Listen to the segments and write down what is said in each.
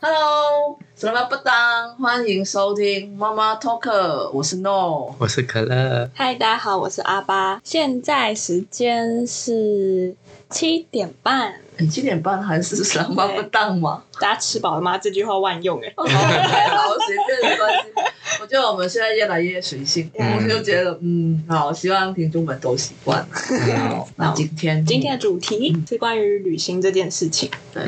Hello，什么不当？欢迎收听妈妈 Talk，我是 No，我是可乐。嗨，大家好，我是阿巴。现在时间是七点半。你七点半还是 什么不当吗？大家吃饱了吗？这句话万用哎。好，随便没关系。我觉得我们现在越来越随性，我就觉得嗯，好，希望听众们都习惯。好，那今天今天的主题是关于旅行这件事情。对，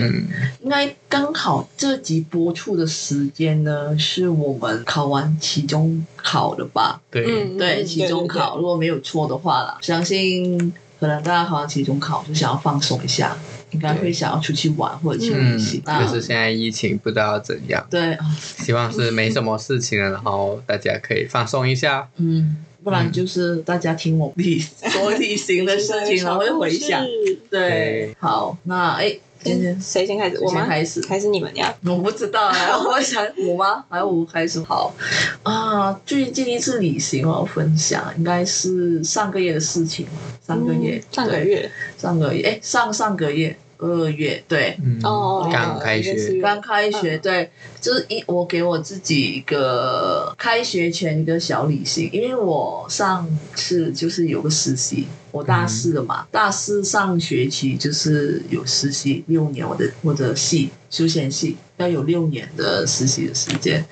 应该刚好这集播出的时间呢，是我们考完期中考的吧？对，对，期中考，如果没有错的话啦，相信可能大家考完期中考就想要放松一下。应该会想要出去玩或者去旅行，可是现在疫情不知道怎样。对，希望是没什么事情了，然后大家可以放松一下。嗯，不然就是大家听我旅 说旅行的事情，然后又回想。对，好，那哎，今天谁先开始？我们开始，还是你们呀？我不知道啊，我想我吗？还有我开始。好啊，最近一次旅行我要分享，应该是上个月的事情。上个月，上个月，上个月，哎，上上个月。二月对，哦，刚开学，刚开学对，就是一我给我自己一个开学前一个小旅行，因为我上次就是有个实习，我大四了嘛，大四上学期就是有实习六年，我的我的系休闲系要有六年的实习的时间，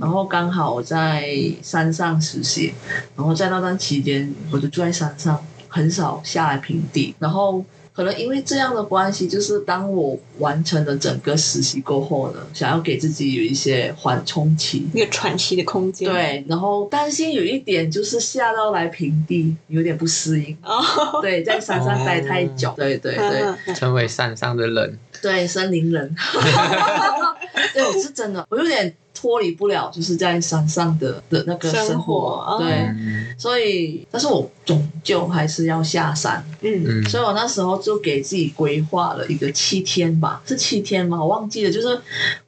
然后刚好我在山上实习，然后在那段期间我就住在山上，很少下来平地，然后。可能因为这样的关系，就是当我完成了整个实习过后呢，想要给自己有一些缓冲期，一个喘息的空间。对，然后担心有一点就是下到来平地有点不适应。哦。对，在山上待太久。哦、对对对。成为山上的人。对，森林人。对，我是真的，我有点。脱离不了，就是在山上的的那个生活，生活对，嗯、所以，但是我终究还是要下山，嗯，所以我那时候就给自己规划了一个七天吧，是七天吗？我忘记了，就是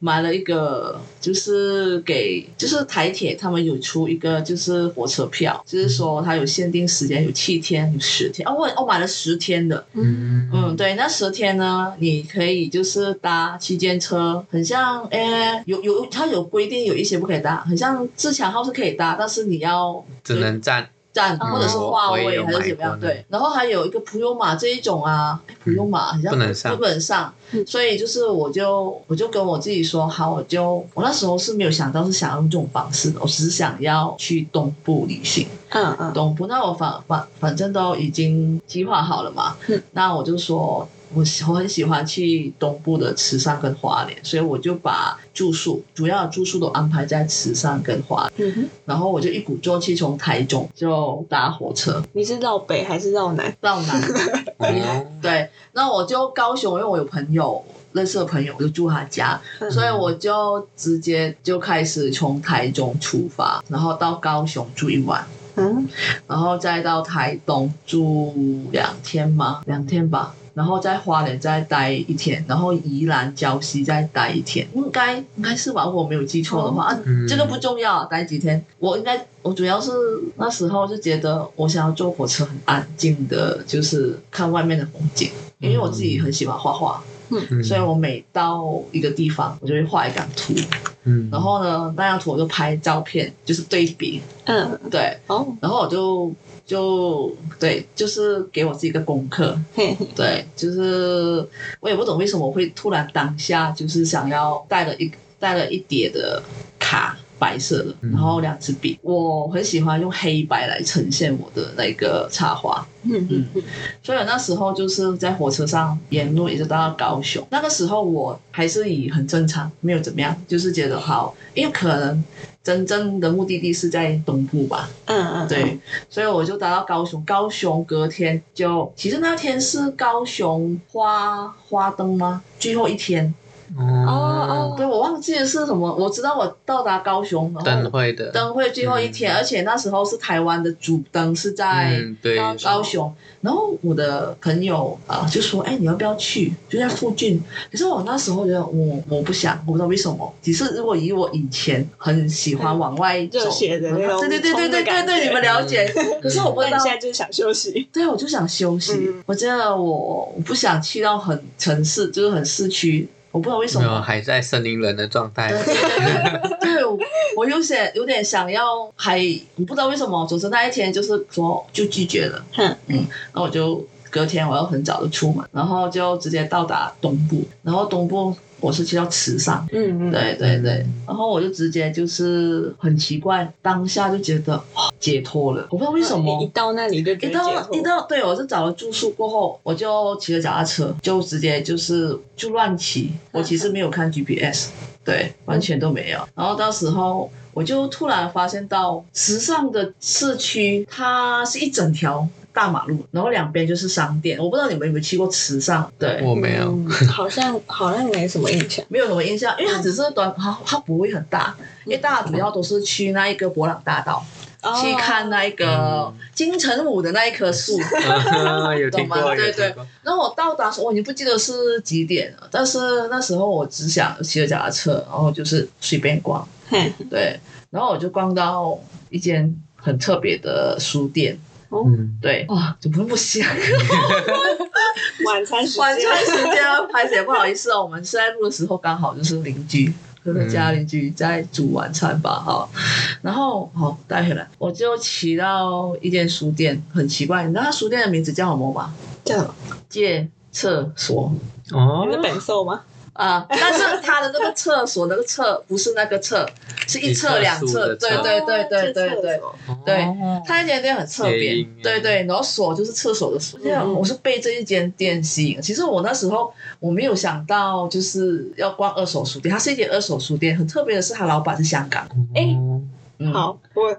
买了一个，就是给，就是台铁他们有出一个，就是火车票，就是说它有限定时间，有七天，有十天，哦，我我买了十天的，嗯。嗯，对，那十天呢，你可以就是搭区间车，很像，哎，有有它有。不一定有一些不可以搭，很像自强号是可以搭，但是你要只能站。站或者是化位还是怎么样？对，然后还有一个普悠马这一种啊，普悠马好像不能上，不能上，所以就是我就我就跟我自己说，好，我就我那时候是没有想到是想要用这种方式的，我只是想要去东部旅行，嗯嗯，东部，那我反反反正都已经计划好了嘛，那我就说。我我很喜欢去东部的池上跟花莲，所以我就把住宿主要的住宿都安排在池上跟花莲。嗯哼。然后我就一鼓作气从台中就搭火车。你是绕北还是绕南？绕南。对。那我就高雄，因为我有朋友认识的朋友，我就住他家，嗯、所以我就直接就开始从台中出发，然后到高雄住一晚。嗯。然后再到台东住两天吗？两天吧。然后在花莲再待一天，然后宜兰、礁溪再待一天，应该应该是吧？如果我没有记错的话，嗯、啊，这个不重要，待几天。我应该我主要是那时候就觉得我想要坐火车很安静的，就是看外面的风景，因为我自己很喜欢画画，嗯，所以我每到一个地方，我就会画一张图，嗯，然后呢，那张图我就拍照片，就是对比，嗯，对，哦，然后我就。就对，就是给我自己一个功课。对，就是我也不懂为什么会突然当下就是想要带了一带了一叠的卡，白色的，然后两支笔。我很喜欢用黑白来呈现我的那个插画。嗯嗯嗯。所以那时候就是在火车上沿路一直到高雄。那个时候我还是以很正常，没有怎么样，就是觉得好，因为可能。真正的目的地是在东部吧？嗯嗯，对，所以我就搭到高雄。高雄隔天就，其实那天是高雄花花灯吗？最后一天。哦哦，对，我忘记了是什么。我知道我到达高雄，灯会的灯会最后一天，而且那时候是台湾的主灯是在高雄。然后我的朋友啊就说：“哎，你要不要去？就在附近。”可是我那时候觉得我我不想，我不知道为什么。只是如果以我以前很喜欢往外走，热血的那种，对对对对对对对，你们了解。可是我不知道，现在就是想休息。对，我就想休息。我觉得我我不想去到很城市，就是很市区。我不知道为什么还在森林人的状态。对对对，对，我，我有些有点想要还，不知道为什么，总之那一天就是说就拒绝了。哼嗯，那我就隔天我要很早就出门，然后就直接到达东部，然后东部。我是去到池上，嗯嗯，对对对，然后我就直接就是很奇怪，当下就觉得哇解脱了，我不知道为什么，一到那里就一到一到，对，我是找了住宿过后，我就骑着脚踏车，就直接就是就乱骑，我其实没有看 GPS，对，完全都没有，然后到时候我就突然发现到时尚的市区，它是一整条。大马路，然后两边就是商店。我不知道你们有没有去过池上？对，我没有，嗯、好像 好像没什么印象，没有什么印象，因为它只是短，它它不会很大，因为大家主要都是去那一个博朗大道，嗯、去看那一个金城武的那一棵树，懂吗？对对。然后我到达时候，我已经不记得是几点了，但是那时候我只想骑着脚踏车，然后就是随便逛，对，然后我就逛到一间很特别的书店。哦，对，哇，怎么那么香？晚餐时间，晚餐时间拍谢，不好意思哦，我们现在录的时候刚好就是邻居，和家邻居在煮晚餐吧，哈。然后好带回来，我就骑到一间书店，很奇怪，你知道他书店的名字叫什么吗？叫借厕所。哦，你的本兽吗？啊，但是他的那个厕所，那个厕不是那个厕，是一厕两厕，对对对对对对，对，他那间店很特别，对对，然后锁就是厕所的锁。我是被这一间店吸引。其实我那时候我没有想到就是要逛二手书店，它是一间二手书店，很特别的是，他老板是香港。哎。嗯、好，我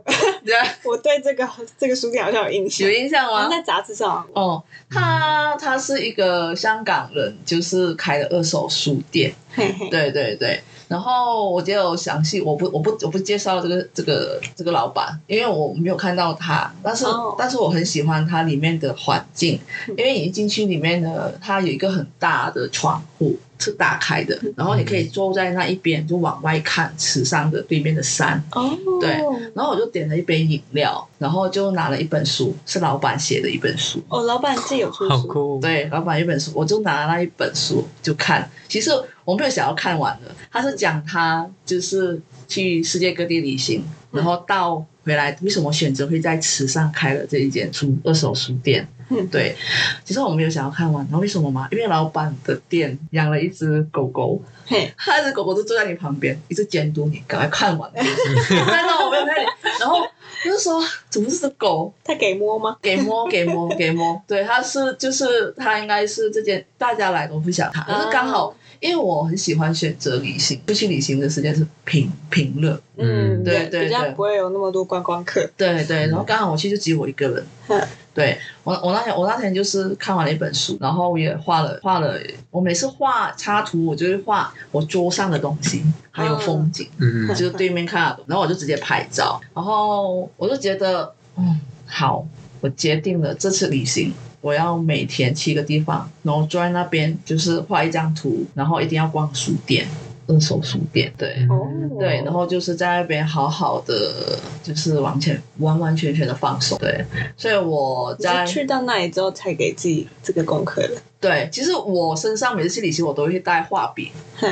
对，我对这个这个书店好像有印象，有印象吗？在杂志上。哦，他他是一个香港人，就是开的二手书店，嘿嘿。对对对。然后我就有详细，我不我不我不介绍这个这个这个老板，因为我没有看到他，但是、哦、但是我很喜欢它里面的环境，因为你一进去里面呢，它有一个很大的窗户。是打开的，然后你可以坐在那一边，就往外看池上的对面的山。哦，对，然后我就点了一杯饮料，然后就拿了一本书，是老板写的一本书。哦，老板自己有出书。好酷。对，老板一本书，我就拿了那一本书就看。其实我没有想要看完的，他是讲他就是去世界各地旅行，然后到回来为什么选择会在池上开了这一间书二手书店。嗯，对，其实我没有想要看完，然后为什么吗？因为老板的店养了一只狗狗，嘿，那只狗狗就坐在你旁边，一直监督你赶快看完。看到我没有看，然后就是说，怎么是只狗？它给摸吗？给摸，给摸，给摸。对，它是就是它应该是这件大家来都不想看，可是刚好。因为我很喜欢选择旅行，出去旅行的时间是平平乐，嗯，对对对，比较不会有那么多观光客，对对。然后刚好我去就只有我一个人，嗯，对我我那天我那天就是看完了一本书，然后也画了画了，我每次画插图，我就会画我桌上的东西，还有风景，嗯，就是对面看，然后我就直接拍照，然后我就觉得，嗯，好，我决定了这次旅行。我要每天去一个地方，然后坐在那边，就是画一张图，然后一定要逛书店，二手书店，对，哦、对，然后就是在那边好好的，就是完全完完全全的放松，对，所以我在去到那里之后才给自己这个功课的。对，其实我身上每次去旅行，我都会带画笔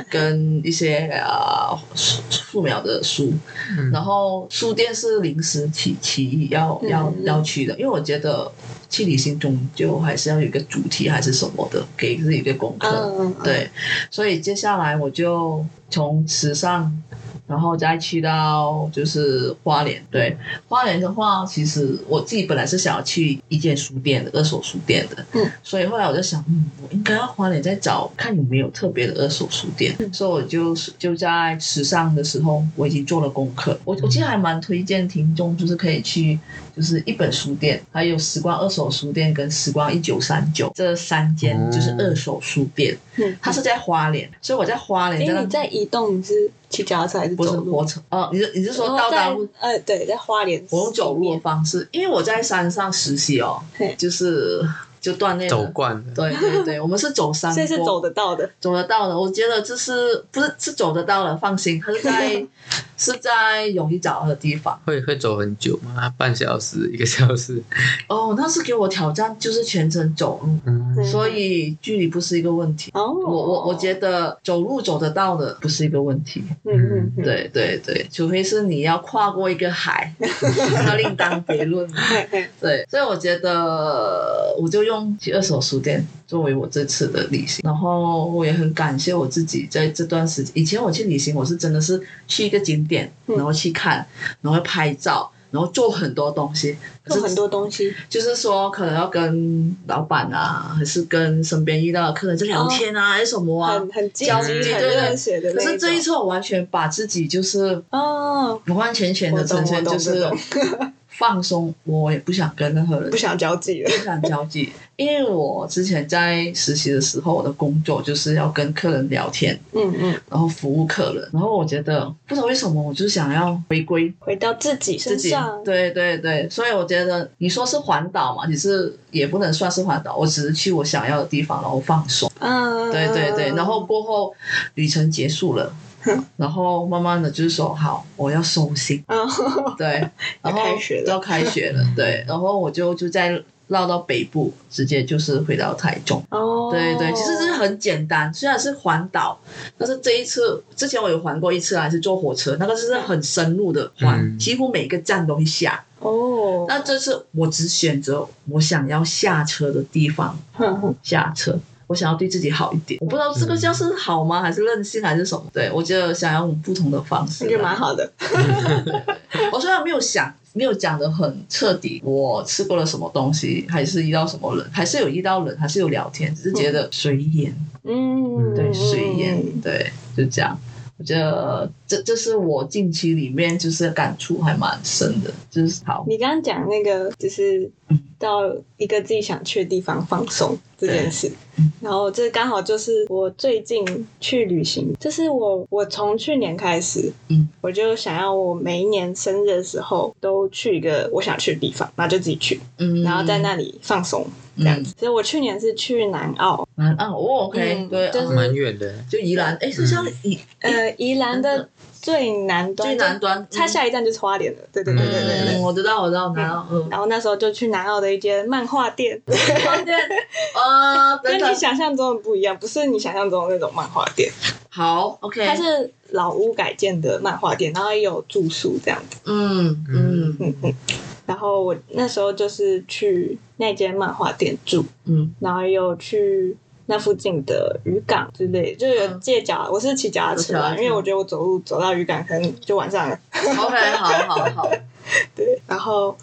跟一些啊素素描的书，嗯、然后书店是临时起起意要要要去的，因为我觉得。去旅行中就还是要有一个主题还是什么的，给自己一个功课。嗯、对，所以接下来我就从池上。然后再去到就是花莲，对，花莲的话，其实我自己本来是想要去一间书店的二手书店的，嗯，所以后来我就想，嗯，我应该要花莲再找看有没有特别的二手书店，嗯、所以我就是就在时尚的时候，我已经做了功课，我我其实还蛮推荐听众，就是可以去就是一本书店，还有时光二手书店跟时光一九三九这三间就是二手书店，嗯，它是在花莲，所以我在花莲，哎，你在移动是？骑脚踏车还是走路？不是火车哦，你是你是说到达？呃，对，在花莲。我用走路的方式，因为我在山上实习哦，就是就锻炼。走惯了。对对对，我们是走山。这是走得到的，走得到的。我觉得这是不是是走得到的？放心，它是在是在容易找到的地方。会会走很久吗？半小时、一个小时？哦，那是给我挑战，就是全程走路，嗯，所以距离不是一个问题。哦，我我我觉得走路走得到的不是一个问题。嗯嗯嗯，对对对，除非是你要跨过一个海，那另当别论。对，所以我觉得我就用去二手书店作为我这次的旅行，然后我也很感谢我自己在这段时间。以前我去旅行，我是真的是去一个景点，然后去看，然后拍照，然后做很多东西，做很多东西，就是说可能要跟老板啊，还是跟身边遇到的客人在聊天啊，还是什么啊，很很交际、很热血的。可是这一次我完全把自己就是哦，完完全全的呈现就是。放松，我也不想跟任何人，不想交际了，不想交际，因为我之前在实习的时候，我的工作就是要跟客人聊天，嗯嗯，然后服务客人，然后我觉得不知道为什么，我就想要回归，回到自己身上，对对对，所以我觉得你说是环岛嘛，其实也不能算是环岛，我只是去我想要的地方，然后放松，嗯，对对对，然后过后旅程结束了。然后慢慢的就是说好，我要收心。对，然后开学了，要开学了，对，然后我就就再绕到北部，直接就是回到台中。哦，对对，其实是很简单，虽然是环岛，但是这一次之前我有环过一次，还是坐火车，那个是很深入的环，嗯、几乎每个站都会下。哦，那这次我只选择我想要下车的地方下车。我想要对自己好一点，我不知道这个叫是好吗，还是任性，还是什么？对，我觉得想要用不同的方式，我觉得蛮好的。我虽然没有想，没有讲得很彻底，我吃过了什么东西，还是遇到什么人，还是有遇到人，还是有聊天，只是觉得随缘。嗯，对，随缘，对，就这样。我觉得这这是我近期里面就是感触还蛮深的，就是好。你刚刚讲那个就是到一个自己想去的地方放松这件事，然后这刚好就是我最近去旅行，就是我我从去年开始，嗯，我就想要我每一年生日的时候都去一个我想去的地方，然后就自己去，嗯，然后在那里放松。这样子，所以我去年是去南澳，南澳哦，OK，对，就是蛮远的，就宜兰，哎，是像宜呃宜兰的最南端，最南端，它下一站就是花莲了，对对对对对，我知道我知道南澳，然后那时候就去南澳的一间漫画店，漫画店，啊，跟你想象中的不一样，不是你想象中的那种漫画店，好，OK，它是老屋改建的漫画店，然后也有住宿这样子，嗯嗯嗯嗯。然后我那时候就是去那间漫画店住，嗯，然后又去那附近的渔港之类，就有借脚，嗯、我是骑脚踏车嘛，因为我觉得我走路走到渔港可能就晚上了。OK，好好好，对，然后啊，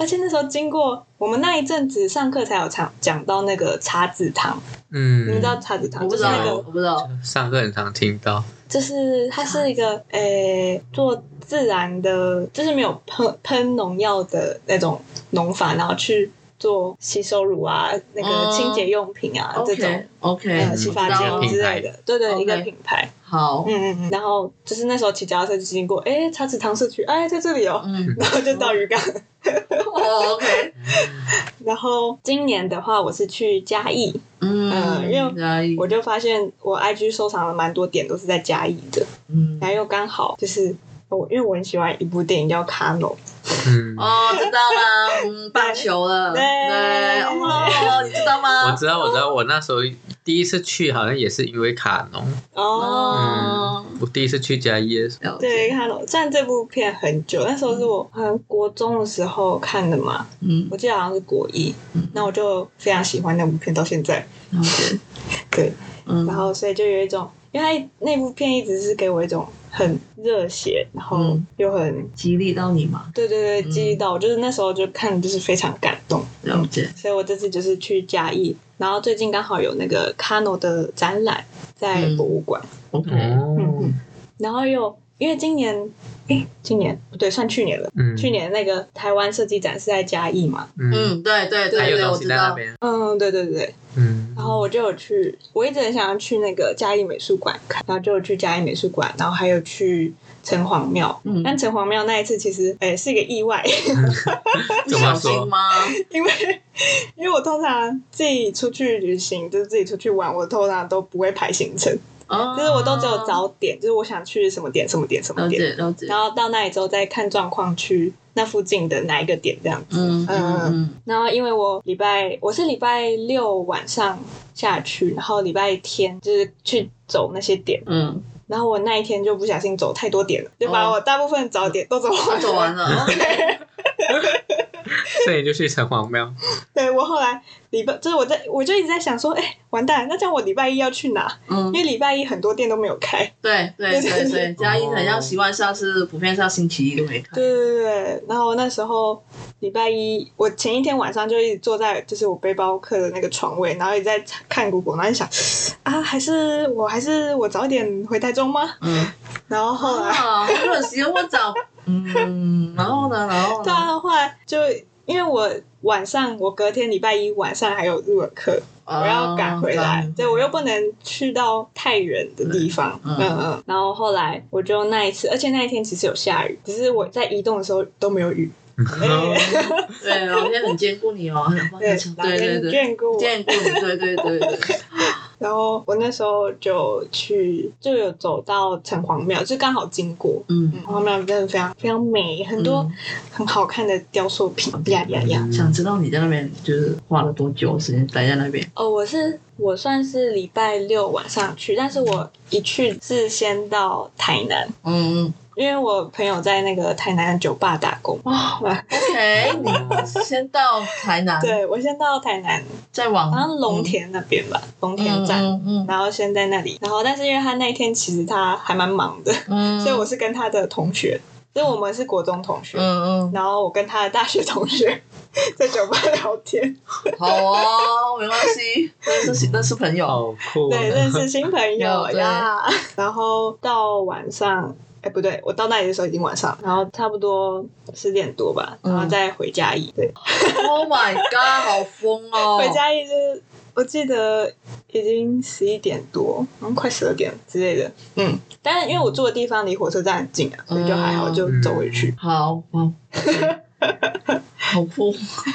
而且那时候经过我们那一阵子上课才有讲讲到那个茶籽汤，嗯，你们知道茶籽堂？我不知道，那个、我不知道，上课很常听到，就是它是一个诶、欸、做。自然的，就是没有喷喷农药的那种农法，然后去做洗手乳啊，那个清洁用品啊，这种。OK，洗发精之类的，对对，一个品牌。好，嗯嗯嗯。然后就是那时候骑脚踏车经过，哎，茶子堂社区，哎，在这里哦，然后就到渔港。OK。然后今年的话，我是去嘉义，嗯，因为我就发现我 IG 收藏了蛮多点都是在嘉义的，嗯，然后又刚好就是。我因为我很喜欢一部电影叫《卡诺》，嗯，哦，知道了，嗯，棒球了，对，哦，你知道吗？我知道，我知道，我那时候第一次去好像也是因为卡农，哦，我第一次去嘉义的时候，对，卡农，虽然这部片很久，那时候是我好像国中的时候看的嘛，嗯，我记得好像是国一，那我就非常喜欢那部片到现在，对，嗯，然后所以就有一种，因为那部片一直是给我一种。很热血，然后又很激励到你嘛？对对对，激励到我，就是那时候就看，就是非常感动。了解。所以我这次就是去嘉义，然后最近刚好有那个 Kano 的展览在博物馆。OK。嗯。然后又因为今年，诶，今年不对，算去年了。嗯。去年那个台湾设计展是在嘉义嘛？嗯，对对对对，我知道。嗯，对对对。嗯。然后我就有去，我一直很想要去那个嘉义美术馆看，然后就有去嘉义美术馆，然后还有去城隍庙。嗯，但城隍庙那一次其实，哎，是一个意外。不小心吗？因为因为我通常自己出去旅行，就是自己出去玩，我通常都不会排行程，哦、就是我都只有早点，就是我想去什么点，什么点，什么点，了解。然后到那里之后再看状况去那附近的哪一个点这样子。嗯嗯嗯。然后因为我礼拜我是礼拜六晚上下去，然后礼拜天就是去走那些点。嗯。然后我那一天就不小心走太多点了，就把我大部分早点都走完了。哦、走完了。OK。所以就去城隍庙。对，我后来礼拜就是我在我就一直在想说，哎、欸，完蛋，那这样我礼拜一要去哪？嗯，因为礼拜一很多店都没有开。对 对对对，嘉义很像习惯上是普遍上星期一都没开。对对对，然后那时候礼拜一，我前一天晚上就一直坐在就是我背包客的那个床位，然后一直在看 Google，然后就想啊，还是我还是我早点回台中吗？嗯，然后后来啊，可惜我早。嗯，然后呢？然后呢？对啊，后来就因为我晚上，我隔天礼拜一晚上还有日文课，我要赶回来，对，我又不能去到太远的地方，嗯嗯。然后后来我就那一次，而且那一天其实有下雨，只是我在移动的时候都没有雨。对，老天很眷顾你哦，对，对对眷顾我，眷顾你，对对对对。然后我那时候就去，就有走到城隍庙，就刚好经过。嗯，城隍庙真的非常非常美，很多很好看的雕塑品。呀呀呀！想知道你在那边就是花了多久时间待在那边？哦，我是我算是礼拜六晚上去，但是我一去是先到台南。嗯。因为我朋友在那个台南的酒吧打工。哇，OK，你先到台南。对，我先到台南，再往好像龙田那边吧，龙田站。嗯嗯。然后先在那里，然后但是因为他那天其实他还蛮忙的，所以我是跟他的同学，因为我们是国中同学。嗯嗯。然后我跟他的大学同学在酒吧聊天。好啊，没关系，认识认识朋友。好酷。对，认识新朋友呀。然后到晚上。哎，不对，我到那里的时候已经晚上，然后差不多十点多吧，然后再回嘉义。对，Oh my god，好疯哦！回嘉义就是，我记得已经十一点多，然后快十二点之类的。嗯，但是因为我住的地方离火车站很近啊，所以就还好，就走回去。好，好，好疯！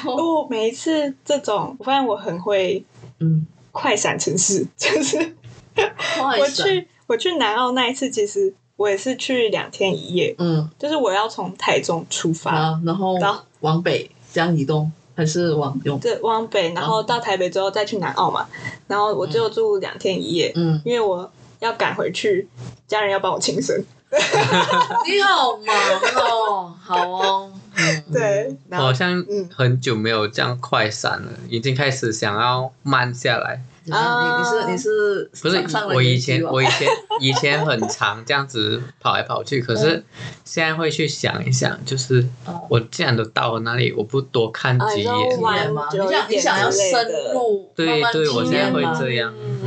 哦，每一次这种，我发现我很会，嗯，快闪城市，就是我去我去南澳那一次，其实。我也是去两天一夜，嗯，就是我要从台中出发，然后往北这样移动，还是往东？对，往北，然后到台北之后再去南澳嘛，然后我就住两天一夜，嗯，因为我要赶回去，家人要帮我庆生。你好忙哦，好哦，对，我好像很久没有这样快闪了，已经开始想要慢下来。啊，你你是你是不是我以前我以前以前很常这样子跑来跑去，可是现在会去想一想，就是我既然都到了那里，我不多看几眼吗？你想你想要深入，对对，我现在会这样，嗯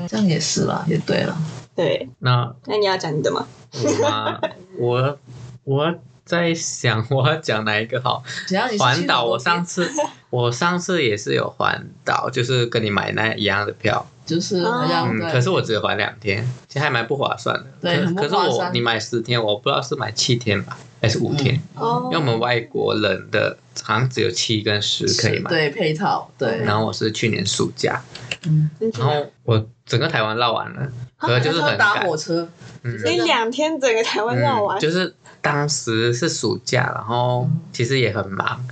嗯，这样也是啦，也对了，对。那那你要讲你的吗？我 我我在想我要讲哪一个好？环岛，我上次。我上次也是有环岛，就是跟你买那一样的票，就是好像，嗯，可是我只有环两天，其实还蛮不划算的。对，可是我你买十天，我不知道是买七天吧，还是五天？哦，因为我们外国人的好像只有七跟十可以买。对，配套。对。然后我是去年暑假，嗯，然后我整个台湾绕完了，可是就是很搭火车，你两天整个台湾绕完，就是当时是暑假，然后其实也很忙。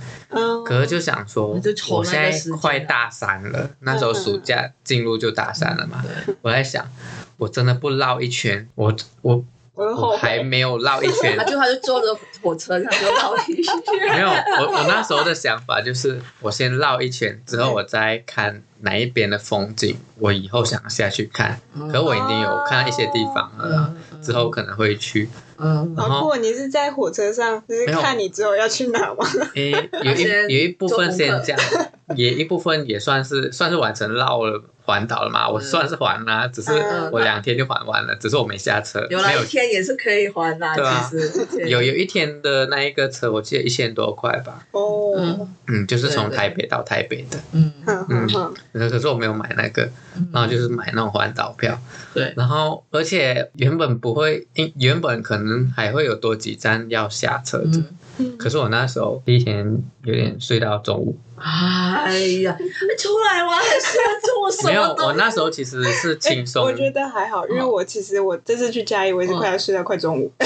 可是就想说，我现在快大三了，那时候暑假进入就大三了嘛。我在想，我真的不绕一圈，我我我还没有绕一圈，他就他就坐着火车，他就绕一圈。没有，我我那时候的想法就是，我先绕一圈，之后我再看哪一边的风景，我以后想下去看。可我已经有看一些地方了，之后可能会去。嗯，然后你是在火车上，就是看你之后要去哪吗？诶，有一有一部分先这样，也一部分也算是算是完成绕了环岛了嘛。我算是环啦，只是我两天就环完了，只是我没下车。有一天也是可以环啦，其实有有一天的那一个车，我记得一千多块吧。哦，嗯，就是从台北到台北的。嗯嗯，可是我没有买那个，然后就是买那种环岛票。对，然后而且原本不会，原本可能还会有多几站要下车的，可是我那时候第一天有点睡到中午。哎呀，出来玩还是要做什么？没有，我那时候其实是轻松。我觉得还好，因为我其实我这次去嘉义，我也是快要睡到快中午。哦，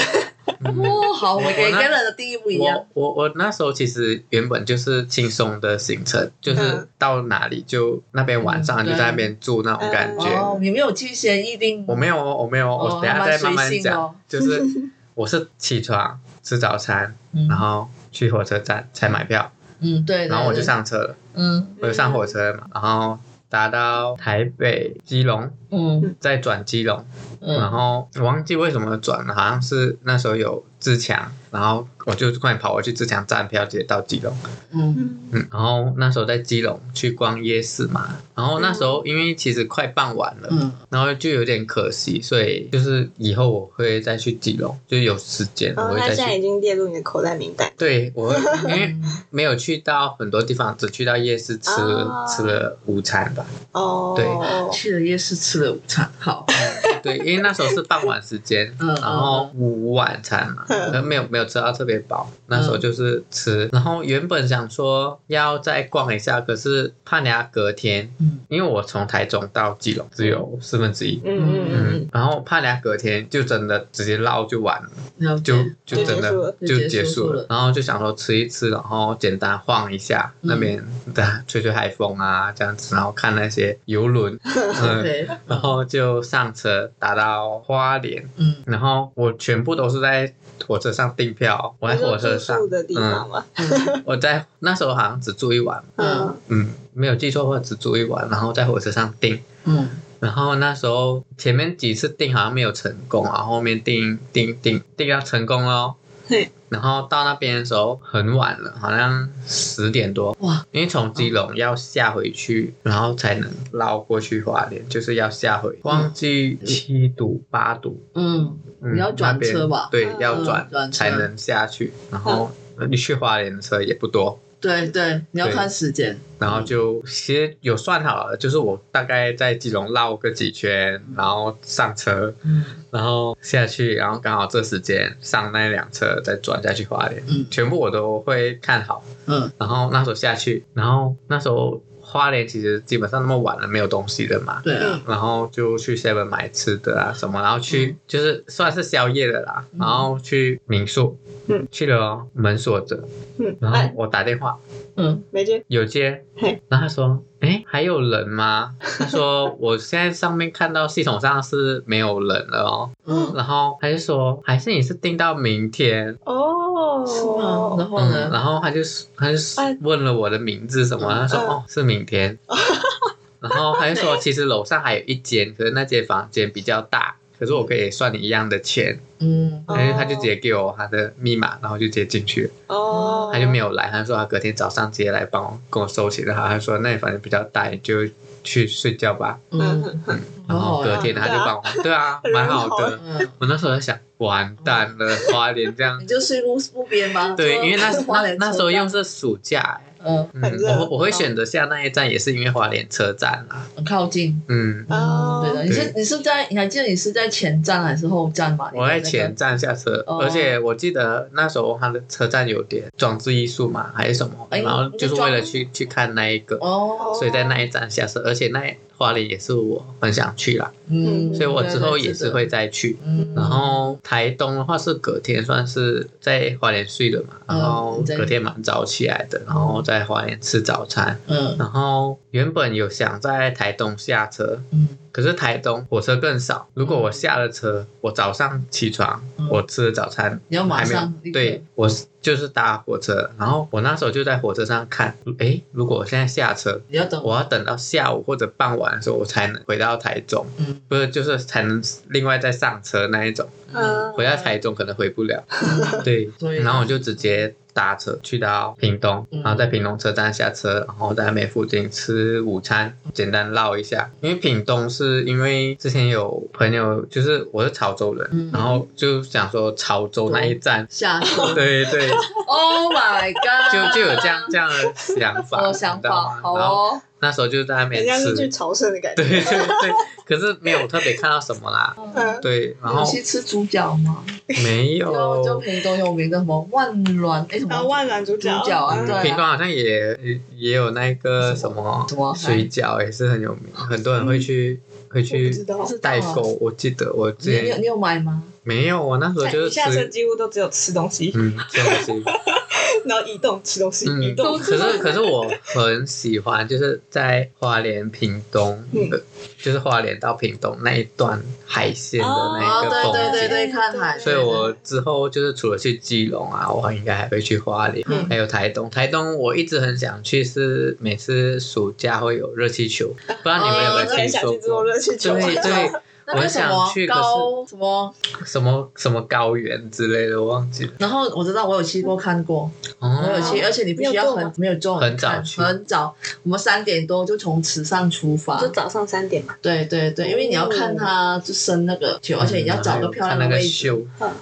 好，我每个人的定义不一样。我我，我那时候其实原本就是轻松的行程，就是到哪里就那边晚上就在那边住那种感觉。哦，你没有提前预定？我没有，我没有，我等下再慢慢讲。就是 我是起床吃早餐，然后去火车站才买票。嗯，对。然后我就上车了。嗯，我就上火车嘛，然后搭到台北基隆，嗯，再转基隆，然后我忘记为什么转了，好像是那时候有自强，然后。我就快点跑过去自强站票，直接到基隆。嗯嗯，然后那时候在基隆去逛夜市嘛，然后那时候因为其实快傍晚了，嗯，然后就有点可惜，所以就是以后我会再去基隆，就有时间我会再去。他现在已经列入你的口袋名单。对，我因为 没有去到很多地方，只去到夜市吃吃了午餐吧。哦，对，去了夜市吃午餐，好。对，因为那时候是傍晚时间，然后午晚餐嘛，没有没有吃到特别。饱，那时候就是吃，嗯、然后原本想说要再逛一下，可是怕人家隔天，嗯，因为我从台中到基隆只有四分之一，嗯嗯嗯，然后怕人家隔天就真的直接绕就完了，了就就真的就结束了，然后就想说吃一吃，然后简单晃一下、嗯、那边的吹吹海风啊这样子，然后看那些游轮，嗯，然后就上车打到花莲，嗯，然后我全部都是在。火车上订票，我在火车上，嗯，我在那时候好像只住一晚，嗯。嗯，没有记错的话只住一晚，然后在火车上订，嗯，然后那时候前面几次订好像没有成功，然后后面订订订订要成功咯。对，然后到那边的时候很晚了，好像十点多哇，因为从基隆要下回去，然后才能绕过去花莲，就是要下回，忘记七堵八堵，嗯，你要转车吧？对，要转才能下去，然后你去花莲的车也不多。对对，你要看时间，然后就其实有算好了，就是我大概在基隆绕个几圈，然后上车，嗯，然后下去，然后刚好这时间上那辆车再转下去花莲，嗯，全部我都会看好，嗯，然后那时候下去，然后那时候花莲其实基本上那么晚了没有东西的嘛，对啊，然后就去 Seven 买吃的啊什么，然后去就是算是宵夜的啦，然后去民宿。嗯，去了哦，门锁着。嗯，然后我打电话，嗯，没接，有接。嘿，然后他说，哎，还有人吗？他说，我现在上面看到系统上是没有人了哦。嗯，然后他就说，还是你是订到明天？哦，是吗？然后呢？然后他就他就问了我的名字什么，他说，哦，是明天。然后他就说，其实楼上还有一间，可是那间房间比较大。可是我可以算你一样的钱，嗯，然后他就直接给我他的密码，然后就直接进去。了，哦，他就没有来，他说他隔天早上直接来帮我跟我收钱，然后他说那你反正比较大，你就去睡觉吧，嗯嗯，然后隔天他就帮我，对啊，蛮好的，我那时候在想，完蛋了，花莲这样，你就睡路路边吗？对，因为那 那那时候又是暑假。嗯，我我会选择下那一站，也是因为花莲车站啦，很靠近。嗯，哦，对的，你是你是在你还记得你是在前站还是后站吗？我在前站下车，而且我记得那时候他的车站有点装置艺术嘛，还是什么，然后就是为了去去看那一个，哦，所以在那一站下车，而且那。花莲也是我很想去啦，嗯，所以我之后也是会再去。嗯，然后台东的话是隔天算是在花莲睡的嘛，然后隔天蛮早起来的，然后在花莲吃早餐。嗯，然后原本有想在台东下车，嗯，可是台东火车更少。如果我下了车，我早上起床，我吃了早餐，你要马上对我。就是搭火车，然后我那时候就在火车上看，哎，如果我现在下车，你要等，我要等到下午或者傍晚的时候，我才能回到台中，嗯，不是，就是才能另外再上车那一种，嗯，回到台中可能回不了，嗯、对，然后我就直接。搭车去到屏东，然后在屏东车站下车，然后在那边附近吃午餐，简单唠一下。因为屏东是因为之前有朋友，就是我是潮州人，嗯、然后就想说潮州那一站下车，对对。Oh my god！就就有这样这样的想法，想法好哦。那时候就在那边吃，人家是去朝圣的感觉。对对对，可是没有特别看到什么啦。嗯、对，然后去吃猪脚吗？没有。就屏东有名的什么万峦，哎什么？万峦猪脚。猪脚啊，对。屏东好像也也有那个什么什么水饺，也是很有名，很多人会去。会去代购，我记得我之前你有你有买吗？没有，我那时候就是下车几乎都只有吃东西，嗯，吃东西，然后移动吃东西，移动。可是可是我很喜欢，就是在花莲屏东，就是花莲到屏东那一段海鲜的那个风景，对对对，看海。所以我之后就是除了去基隆啊，我应该还会去花莲，还有台东。台东我一直很想去，是每次暑假会有热气球，不知道你们有没有听说过？对对。我想去，可是什么什么什么高原之类的，我忘记了。然后我知道我有去过看过，我有去，而且你必须要很没有中很早去，很早。我们三点多就从池上出发，就早上三点嘛。对对对，因为你要看它就升那个球，而且你要找个漂亮的位置。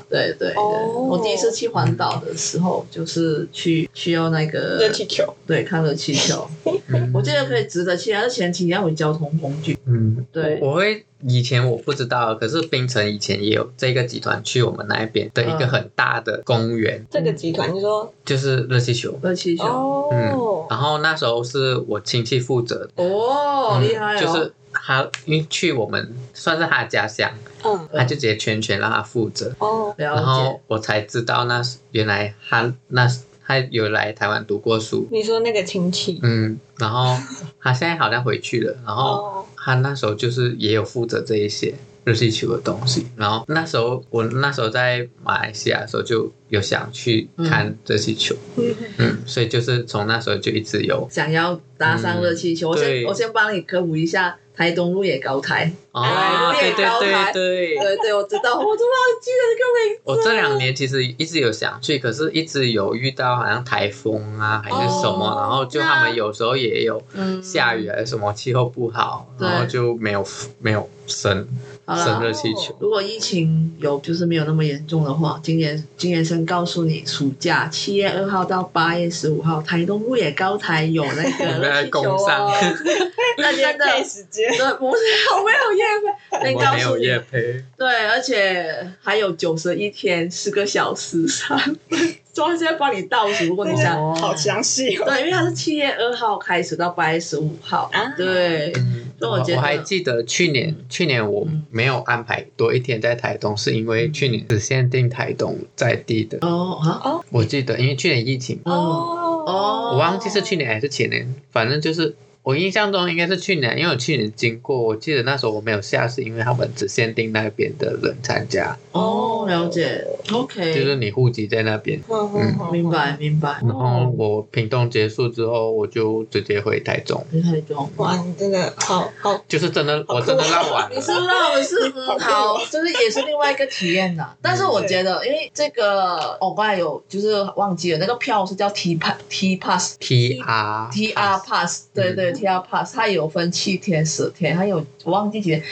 对对对，我第一次去环岛的时候，就是去需要那个热气球，对，看热气球。我记得可以值得去，但是前提你要有交通工具。嗯，对，我会。以前我不知道，可是槟城以前也有这个集团去我们那边的一个很大的公园。这个集团你说就是热气球，热气球。嗯，然后那时候是我亲戚负责的。哦，厉害哦！就是他，因为去我们算是他的家乡，嗯，他就直接全权让他负责。哦，然后我才知道那是原来他那他有来台湾读过书。你说那个亲戚？嗯，然后他现在好像回去了，然后。他那时候就是也有负责这一些热气球的东西，然后那时候我那时候在马来西亚的时候就有想去看热气球，嗯，嗯，所以就是从那时候就一直有想要搭上热气球。嗯、我先我先帮你科普一下。台东路也高台，啊，对对对对对对，我知道，我都忘记得这个名字？我这两年其实一直有想去，可是一直有遇到好像台风啊，还是什么，然后就他们有时候也有下雨还是什么，气候不好，然后就没有没有升。生热气球。如果疫情有就是没有那么严重的话，今年今年生告诉你，暑假七月二号到八月十五号，台东鹿野高台有那个热气球哦。那真的时间，对，不是我没有夜配，先告诉你。对，而且还有九十一天四个小时三分钟，现在帮你倒数。如果你想，好详细哦。对，因为它是七月二号开始到八月十五号。啊，对。我我还记得去年，去年我没有安排多一天在台东，是因为去年只限定台东在地的。哦哦！我记得，因为去年疫情。哦哦。我忘记是去年还是前年，反正就是。我印象中应该是去年，因为我去年经过，我记得那时候我没有下，是因为他们只限定那边的人参加。哦，了解。OK。就是你户籍在那边。嗯，明白明白。然后我屏东结束之后，我就直接回台中。回台中。哇，你真的好好。就是真的，我真的绕完。你是绕是嗯 好，就是也是另外一个体验呐。但是我觉得，因为这个我刚才有就是忘记了，那个票是叫 T Pass T Pass T R T R Pass，对对。T R Pass，它有分七天、十天，它有我忘记几天，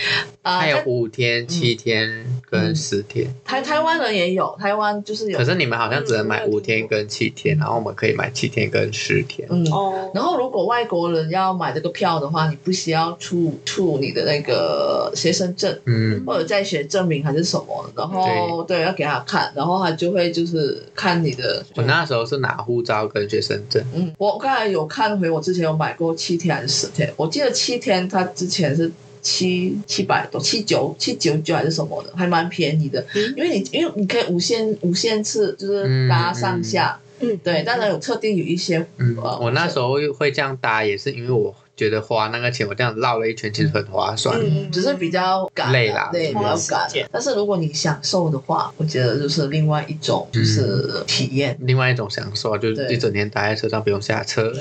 啊，它有五天、七天跟十天。台台湾人也有，台湾就是有。可是你们好像只能买五天跟七天，然后我们可以买七天跟十天。嗯哦。然后如果外国人要买这个票的话，你不需要出出你的那个学生证，嗯，或者在学证明还是什么，然后对要给他看，然后他就会就是看你的。我那时候是拿护照跟学生证。嗯，我刚才有看回，我之前有买过七天。还是十天，我记得七天，它之前是七七百多，七九七九九还是什么的，还蛮便宜的。嗯、因为你因为你可以无限无限次就是搭上下，嗯，嗯对，当然有特定有一些。嗯，呃、我那时候会这样搭，也是因为我。觉得花那个钱，我这样绕了一圈，其实很划算。嗯，只是比较赶，累啦，对，比较赶。但是如果你享受的话，我觉得就是另外一种，就是体验。另外一种享受，就是一整天待在车上不用下车。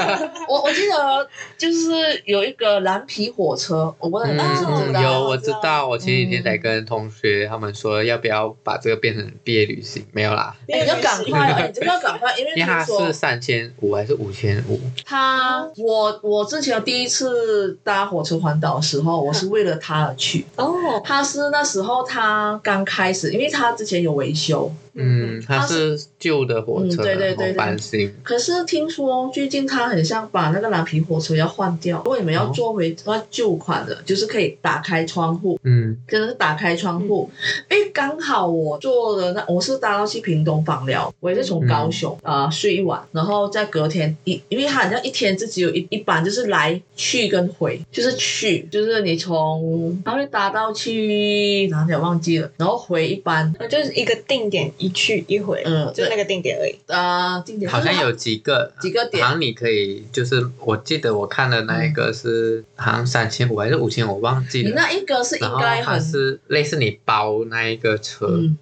我我记得就是有一个蓝皮火车，我不知道你知不知道？有，我知道。我前几天才跟同学他们说，要不要把这个变成毕业旅行？没有啦，你要赶快，你 就要赶快，因为它是三千五还是五千五？他，我我之。而且第一次搭火车环岛的时候，我是为了他而去。哦，他是那时候他刚开始，因为他之前有维修，嗯，它是旧的火车，对对对，翻新。可是听说最近它很像把那个蓝皮火车要换掉，如果你们要坐回那旧款的，就是可以打开窗户，嗯，真的是打开窗户。哎，刚好我坐的那我是搭到去屏东访寮，我也是从高雄啊睡一晚，然后在隔天一，因为它好像一天就只有一一班，就是来去跟回，就是去就是你从然后就搭到去哪里忘记了，然后回一班，就是一个定点一去一回，嗯，就那个定点而已啊，定点好像有几个几个点，好像你可以就是我记得我看的那一个是好像三千五还是五千，我忘记了。你那一个是应该很是类似你包那一个车，嗯，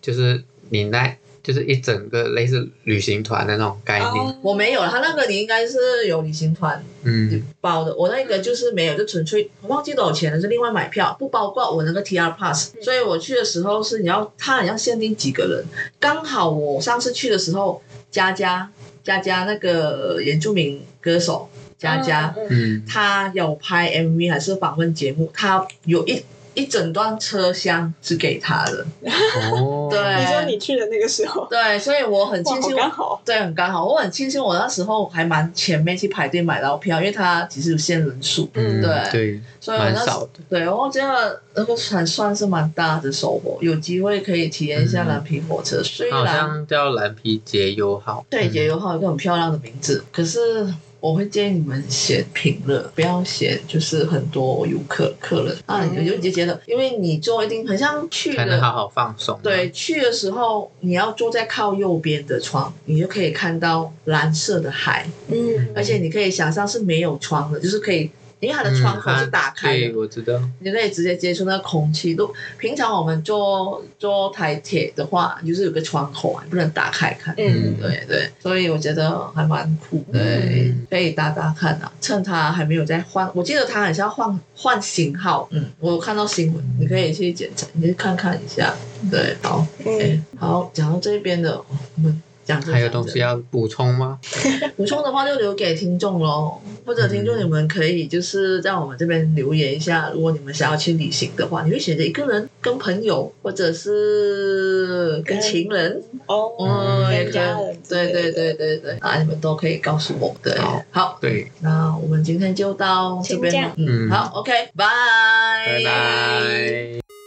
就是你那。就是一整个类似旅行团的那种概念。Oh, 我没有，他那个你应该是有旅行团嗯包的，嗯、我那个就是没有，就纯粹我忘记多少钱了，是另外买票，不包括我那个 TR Pass。所以我去的时候是你要，他好像限定几个人，刚好我上次去的时候，佳佳佳佳那个原住民歌手佳佳，嗯，他有拍 MV 还是访问节目，他有一。一整段车厢是给他的，哦，对，你说你去的那个时候，对，所以我很庆幸，刚好，对，很刚好，我很庆幸我那时候还蛮前面去排队买到票，因为他其实有限人数，嗯，对，对，所以我那时候，对，我觉得那个还算是蛮大的收获，有机会可以体验一下蓝皮火车，虽然好像叫蓝皮节油号，对，节油号一个很漂亮的名字，可是。我会建议你们写平乐，不要写就是很多游客客人啊。有就觉得，因为你坐一定很像去才能好好放松。对，去的时候你要坐在靠右边的窗，你就可以看到蓝色的海。嗯，而且你可以想象是没有窗的，就是可以。因为它的窗口是打开的，对，我知道。你可以直接接触那个空气。都平常我们坐坐台铁的话，就是有个窗口啊，不能打开看。嗯，对对。所以我觉得还蛮酷，对，可以搭搭看啊。趁它还没有在换，我记得它好像换换型号。嗯，我有看到新闻，你可以去检查，你去看看一下。对，好，嗯，好，讲到这边的我们。还有东西要补充吗？补充的话就留给听众喽，或者听众你们可以就是在我们这边留言一下，如果你们想要去旅行的话，你会选择一个人、跟朋友，或者是跟情人？哦，嗯，也可以，对对对对对，啊，你们都可以告诉我。对，好，对，那我们今天就到这边，嗯，好，OK，拜。拜拜。